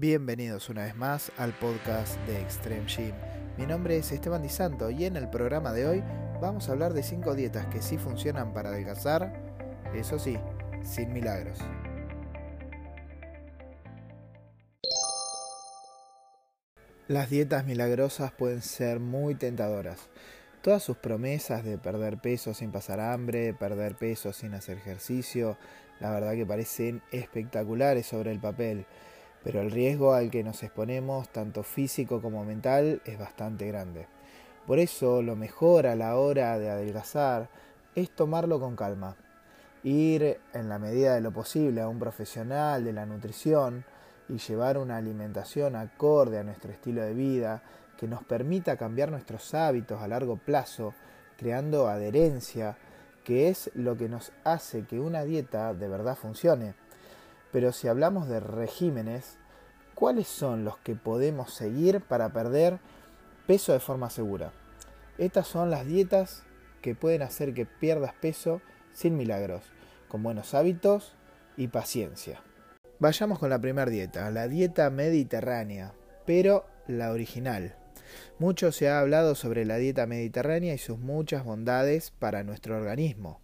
Bienvenidos una vez más al podcast de Extreme Gym. Mi nombre es Esteban Di Santo y en el programa de hoy vamos a hablar de 5 dietas que sí funcionan para adelgazar, eso sí, sin milagros. Las dietas milagrosas pueden ser muy tentadoras. Todas sus promesas de perder peso sin pasar hambre, perder peso sin hacer ejercicio, la verdad que parecen espectaculares sobre el papel, pero el riesgo al que nos exponemos, tanto físico como mental, es bastante grande. Por eso lo mejor a la hora de adelgazar es tomarlo con calma, ir en la medida de lo posible a un profesional de la nutrición y llevar una alimentación acorde a nuestro estilo de vida que nos permita cambiar nuestros hábitos a largo plazo, creando adherencia, que es lo que nos hace que una dieta de verdad funcione. Pero si hablamos de regímenes, ¿cuáles son los que podemos seguir para perder peso de forma segura? Estas son las dietas que pueden hacer que pierdas peso sin milagros, con buenos hábitos y paciencia. Vayamos con la primera dieta, la dieta mediterránea, pero la original. Mucho se ha hablado sobre la dieta mediterránea y sus muchas bondades para nuestro organismo.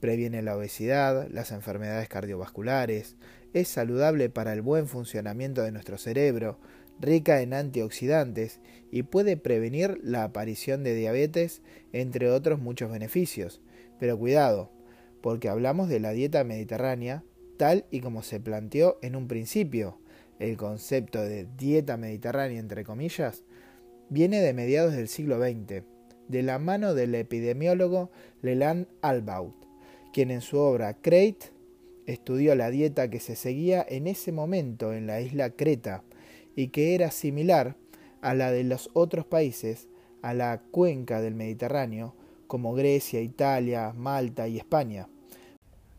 Previene la obesidad, las enfermedades cardiovasculares, es saludable para el buen funcionamiento de nuestro cerebro, rica en antioxidantes y puede prevenir la aparición de diabetes, entre otros muchos beneficios. Pero cuidado, porque hablamos de la dieta mediterránea tal y como se planteó en un principio. El concepto de dieta mediterránea, entre comillas, viene de mediados del siglo XX, de la mano del epidemiólogo Leland Albaut, quien en su obra Crate estudió la dieta que se seguía en ese momento en la isla Creta y que era similar a la de los otros países a la cuenca del Mediterráneo, como Grecia, Italia, Malta y España.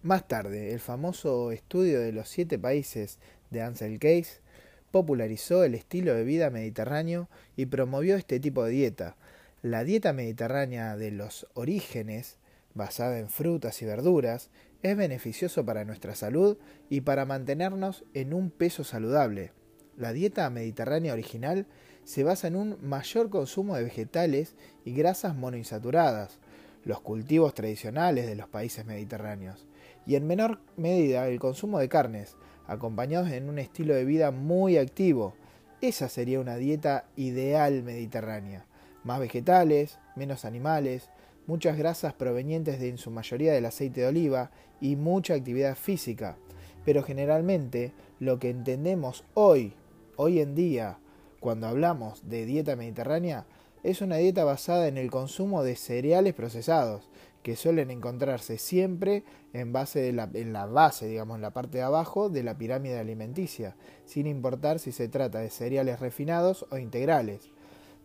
Más tarde, el famoso estudio de los siete países de Ansel Keys popularizó el estilo de vida mediterráneo y promovió este tipo de dieta. La dieta mediterránea de los orígenes, basada en frutas y verduras, es beneficioso para nuestra salud y para mantenernos en un peso saludable. La dieta mediterránea original se basa en un mayor consumo de vegetales y grasas monoinsaturadas, los cultivos tradicionales de los países mediterráneos, y en menor medida el consumo de carnes, acompañados en un estilo de vida muy activo. Esa sería una dieta ideal mediterránea. Más vegetales, menos animales, muchas grasas provenientes de en su mayoría del aceite de oliva y mucha actividad física. Pero generalmente lo que entendemos hoy, hoy en día, cuando hablamos de dieta mediterránea, es una dieta basada en el consumo de cereales procesados, que suelen encontrarse siempre en, base de la, en la base, digamos, en la parte de abajo de la pirámide alimenticia, sin importar si se trata de cereales refinados o integrales,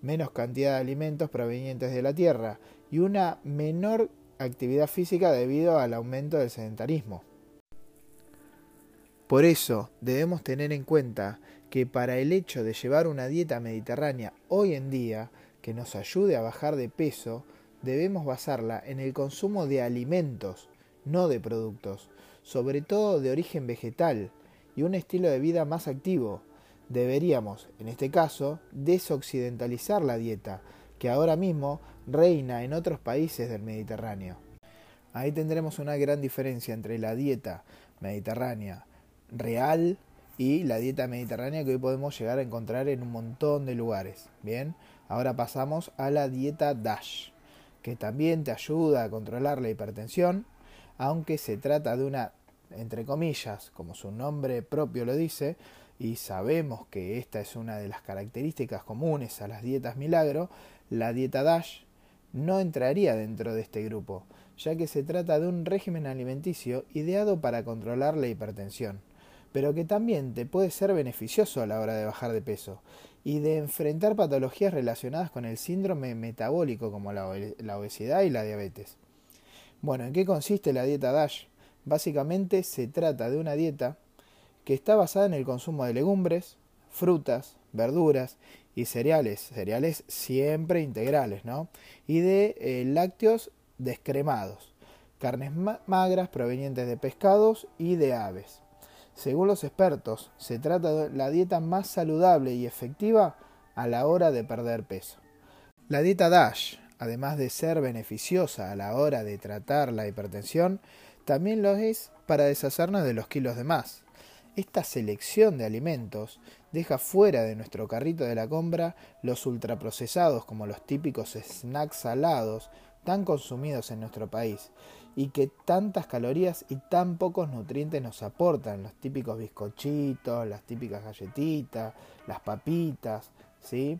menos cantidad de alimentos provenientes de la tierra y una menor actividad física debido al aumento del sedentarismo. Por eso debemos tener en cuenta que para el hecho de llevar una dieta mediterránea hoy en día que nos ayude a bajar de peso, debemos basarla en el consumo de alimentos, no de productos, sobre todo de origen vegetal, y un estilo de vida más activo. Deberíamos, en este caso, desoccidentalizar la dieta, que ahora mismo reina en otros países del Mediterráneo. Ahí tendremos una gran diferencia entre la dieta mediterránea real y la dieta mediterránea que hoy podemos llegar a encontrar en un montón de lugares. Bien, ahora pasamos a la dieta DASH que también te ayuda a controlar la hipertensión, aunque se trata de una, entre comillas, como su nombre propio lo dice, y sabemos que esta es una de las características comunes a las dietas milagro, la dieta DASH no entraría dentro de este grupo, ya que se trata de un régimen alimenticio ideado para controlar la hipertensión, pero que también te puede ser beneficioso a la hora de bajar de peso, y de enfrentar patologías relacionadas con el síndrome metabólico como la, obesidad y la diabetes. Bueno, ¿en qué consiste la dieta DASH? Básicamente se trata de una dieta que está basada en el consumo de legumbres, frutas, verduras y cereales, cereales siempre integrales, ¿no? Y de eh, lácteos descremados, carnes magras provenientes de pescados y de aves. Según los expertos, se trata de la dieta más saludable y efectiva a la hora de perder peso. La dieta DASH, además de ser beneficiosa a la hora de tratar la hipertensión, también lo es para deshacernos de los kilos de más. Esta selección de alimentos deja fuera de nuestro carrito de la compra los ultraprocesados como los típicos snacks salados tan consumidos en nuestro país y que tantas calorías y tan pocos nutrientes nos aportan, los típicos bizcochitos, las típicas galletitas, las papitas, ¿sí?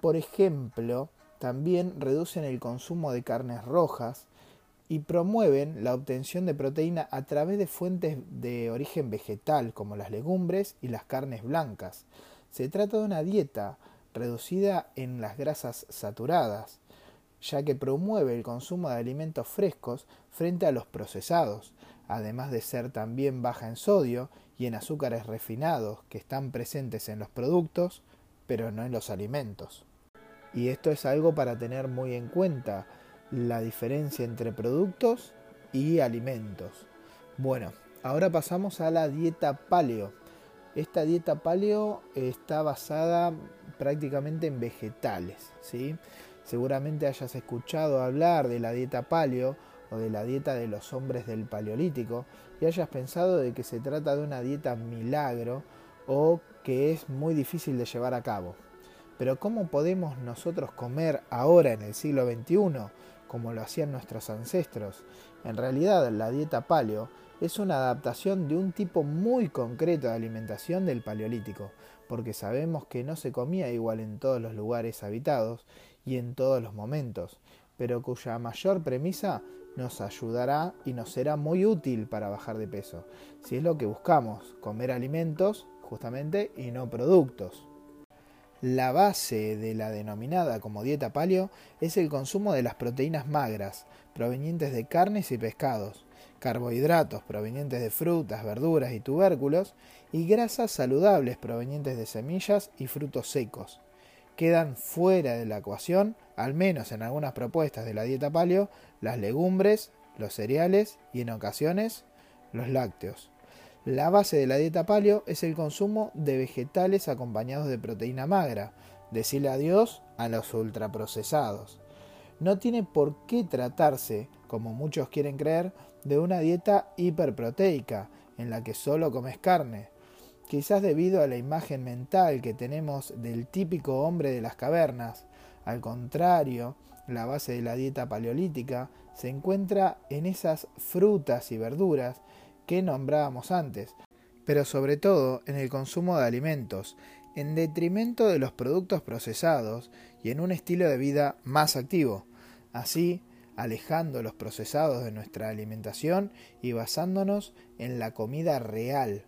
Por ejemplo, también reducen el consumo de carnes rojas y promueven la obtención de proteína a través de fuentes de origen vegetal como las legumbres y las carnes blancas. Se trata de una dieta reducida en las grasas saturadas, ya que promueve el consumo de alimentos frescos frente a los procesados, además de ser también baja en sodio y en azúcares refinados que están presentes en los productos, pero no en los alimentos. Y esto es algo para tener muy en cuenta, la diferencia entre productos y alimentos. Bueno, ahora pasamos a la dieta paleo. Esta dieta paleo está basada prácticamente en vegetales, ¿sí? Seguramente hayas escuchado hablar de la dieta paleo o de la dieta de los hombres del paleolítico y hayas pensado de que se trata de una dieta milagro o que es muy difícil de llevar a cabo. Pero ¿cómo podemos nosotros comer ahora en el siglo XXI como lo hacían nuestros ancestros? En realidad la dieta paleo es una adaptación de un tipo muy concreto de alimentación del paleolítico, porque sabemos que no se comía igual en todos los lugares habitados y en todos los momentos, pero cuya mayor premisa nos ayudará y nos será muy útil para bajar de peso, si es lo que buscamos, comer alimentos justamente y no productos. La base de la denominada como dieta paleo es el consumo de las proteínas magras, provenientes de carnes y pescados, carbohidratos provenientes de frutas, verduras y tubérculos, y grasas saludables provenientes de semillas y frutos secos. Quedan fuera de la ecuación, al menos en algunas propuestas de la dieta paleo, las legumbres, los cereales y en ocasiones los lácteos. La base de la dieta paleo es el consumo de vegetales acompañados de proteína magra. Decirle adiós a los ultraprocesados. No tiene por qué tratarse, como muchos quieren creer, de una dieta hiperproteica, en la que solo comes carne. Quizás debido a la imagen mental que tenemos del típico hombre de las cavernas. Al contrario, la base de la dieta paleolítica se encuentra en esas frutas y verduras que nombrábamos antes, pero sobre todo en el consumo de alimentos, en detrimento de los productos procesados y en un estilo de vida más activo, así alejando los procesados de nuestra alimentación y basándonos en la comida real.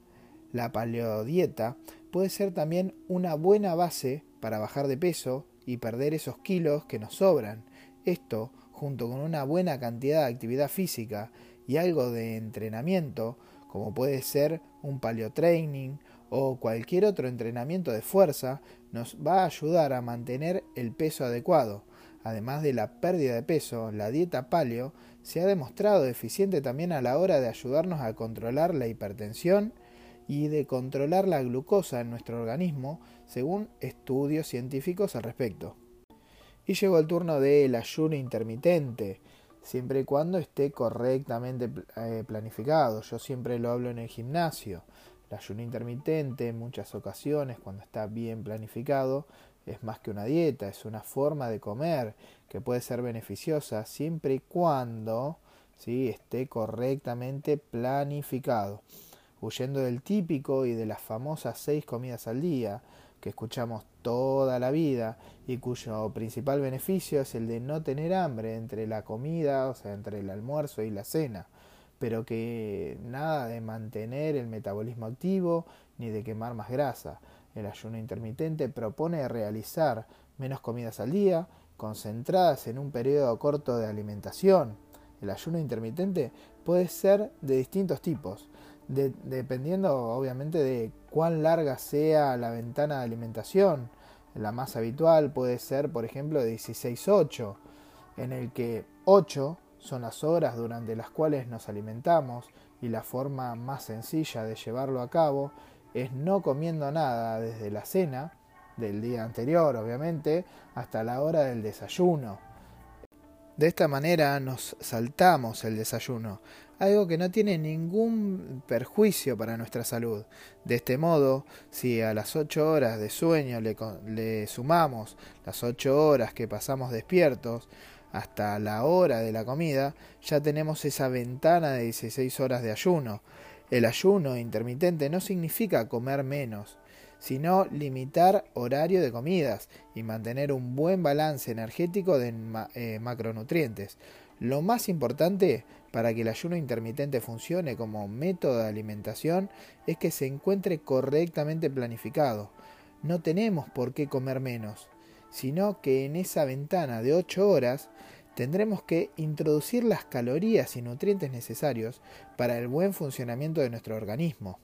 La paleodieta puede ser también una buena base para bajar de peso y perder esos kilos que nos sobran. Esto, junto con una buena cantidad de actividad física y algo de entrenamiento, como puede ser un paleotraining o cualquier otro entrenamiento de fuerza, nos va a ayudar a mantener el peso adecuado. Además de la pérdida de peso, la dieta paleo se ha demostrado eficiente también a la hora de ayudarnos a controlar la hipertensión y de controlar la glucosa en nuestro organismo, según estudios científicos al respecto. Y llegó el turno del ayuno intermitente, siempre y cuando esté correctamente eh, planificado. Yo siempre lo hablo en el gimnasio. El ayuno intermitente en muchas ocasiones, cuando está bien planificado, es más que una dieta, es una forma de comer que puede ser beneficiosa siempre y cuando esté correctamente planificado, huyendo del típico y de las famosas seis comidas al día, que escuchamos toda la vida y cuyo principal beneficio es el de no tener hambre entre la comida, o sea, entre el almuerzo y la cena, pero que nada de mantener el metabolismo activo ni de quemar más grasa. El ayuno intermitente propone realizar menos comidas al día, concentradas en un periodo corto de alimentación. El ayuno intermitente puede ser de distintos tipos, dependiendo obviamente de cuán larga sea la ventana de alimentación. La más habitual puede ser, por ejemplo, de 16-8, en el que 8 son las horas durante las cuales nos alimentamos y la forma más sencilla de llevarlo a cabo es no comiendo nada desde la cena, del día anterior obviamente, hasta la hora del desayuno. De esta manera nos saltamos el desayuno, algo que no tiene ningún perjuicio para nuestra salud. De este modo, si a las 8 horas de sueño le, sumamos las 8 horas que pasamos despiertos, hasta la hora de la comida, ya tenemos esa ventana de 16 horas de ayuno. El ayuno intermitente no significa comer menos, sino limitar horario de comidas y mantener un buen balance energético de eh, macronutrientes. Lo más importante para que el ayuno intermitente funcione como método de alimentación es que se encuentre correctamente planificado. No tenemos por qué comer menos, sino que en esa ventana de 8 horas tendremos que introducir las calorías y nutrientes necesarios para el buen funcionamiento de nuestro organismo.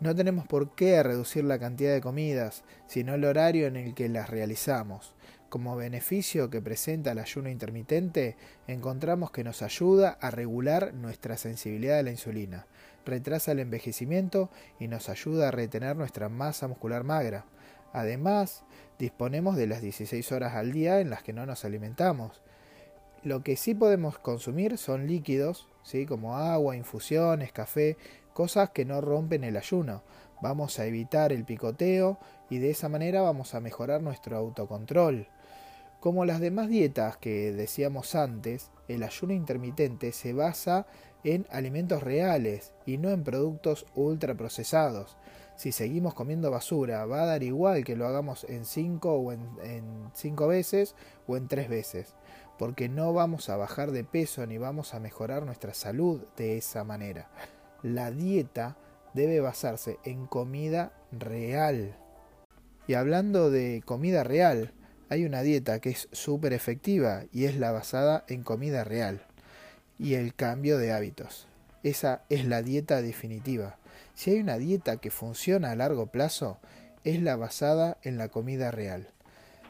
No tenemos por qué reducir la cantidad de comidas, sino el horario en el que las realizamos. Como beneficio que presenta el ayuno intermitente, encontramos que nos ayuda a regular nuestra sensibilidad a la insulina, retrasa el envejecimiento y nos ayuda a retener nuestra masa muscular magra. Además, disponemos de las 16 horas al día en las que no nos alimentamos. Lo que sí podemos consumir son líquidos, ¿sí? como agua, infusiones, café, cosas que no rompen el ayuno. Vamos a evitar el picoteo y de esa manera vamos a mejorar nuestro autocontrol. Como las demás dietas que decíamos antes, el ayuno intermitente se basa en alimentos reales y no en productos ultraprocesados. Si seguimos comiendo basura, va a dar igual que lo hagamos en 5 o en 5 veces o en 3 veces, porque no vamos a bajar de peso ni vamos a mejorar nuestra salud de esa manera la dieta debe basarse en comida real. Y hablando de comida real, hay una dieta que es súper efectiva y es la basada en comida real y el cambio de hábitos. Esa es la dieta definitiva. Si hay una dieta que funciona a largo plazo, es la basada en la comida real,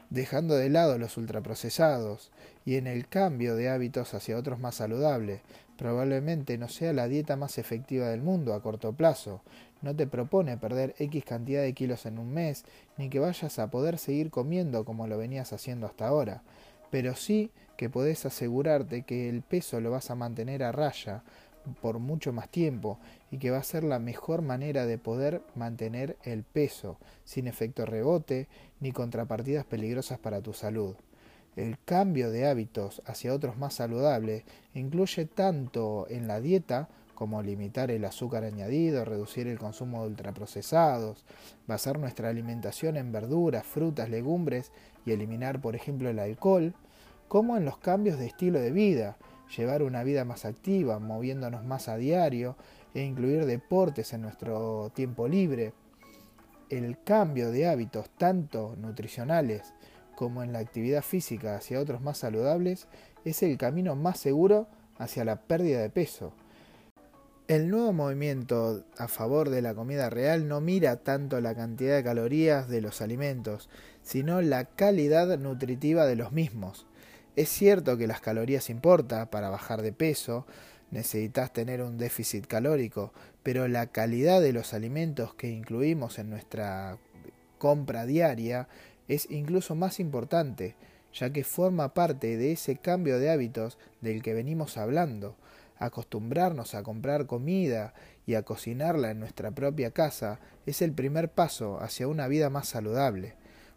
dejando de lado los ultraprocesados y en el cambio de hábitos hacia otros más saludables, Probablemente no sea la dieta más efectiva del mundo a corto plazo. No te propone perder X cantidad de kilos en un mes, ni que vayas a poder seguir comiendo como lo venías haciendo hasta ahora. Pero sí que podés asegurarte que el peso lo vas a mantener a raya por mucho más tiempo y que va a ser la mejor manera de poder mantener el peso sin efecto rebote ni contrapartidas peligrosas para tu salud. El cambio de hábitos hacia otros más saludables incluye tanto en la dieta como limitar el azúcar añadido, reducir el consumo de ultraprocesados, basar nuestra alimentación en verduras, frutas, legumbres y eliminar, por ejemplo, el alcohol, como en los cambios de estilo de vida, llevar una vida más activa, moviéndonos más a diario e incluir deportes en nuestro tiempo libre. El cambio de hábitos tanto nutricionales como en la actividad física hacia otros más saludables, es el camino más seguro hacia la pérdida de peso. El nuevo movimiento a favor de la comida real no mira tanto la cantidad de calorías de los alimentos, sino la calidad nutritiva de los mismos. Es cierto que las calorías importan para bajar de peso, necesitas tener un déficit calórico, pero la calidad de los alimentos que incluimos en nuestra compra diaria es incluso más importante, ya que forma parte de ese cambio de hábitos del que venimos hablando. Acostumbrarnos a comprar comida y a cocinarla en nuestra propia casa es el primer paso hacia una vida más saludable.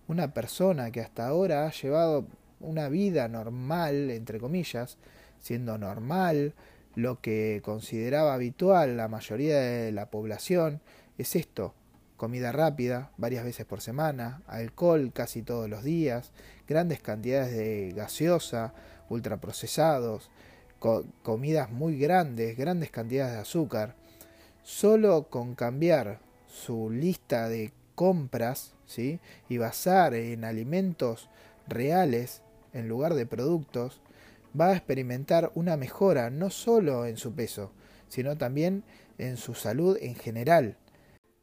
Una persona que hasta ahora ha llevado una vida normal, entre comillas, siendo normal, lo que consideraba habitual la mayoría de la población, es esto, comida rápida varias veces por semana, alcohol casi todos los días, grandes cantidades de gaseosa, ultraprocesados, comidas muy grandes, grandes cantidades de azúcar. Solo con cambiar su lista de compras ¿sí? y basar en alimentos reales en lugar de productos, va a experimentar una mejora no solo en su peso, sino también en su salud en general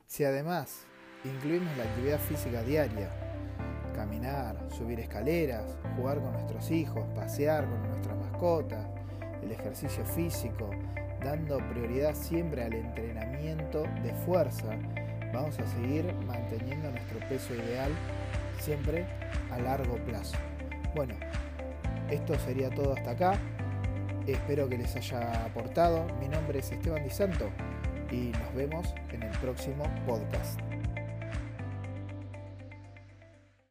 si además incluimos la actividad física diaria, caminar, subir escaleras, jugar con nuestros hijos, pasear con nuestras mascotas, el ejercicio físico, dando prioridad siempre al entrenamiento de fuerza. Vamos a seguir manteniendo nuestro peso ideal siempre a largo plazo. Bueno, esto sería todo hasta acá. Espero que les haya aportado. Mi nombre es Esteban Di Santo y nos vemos en el próximo podcast.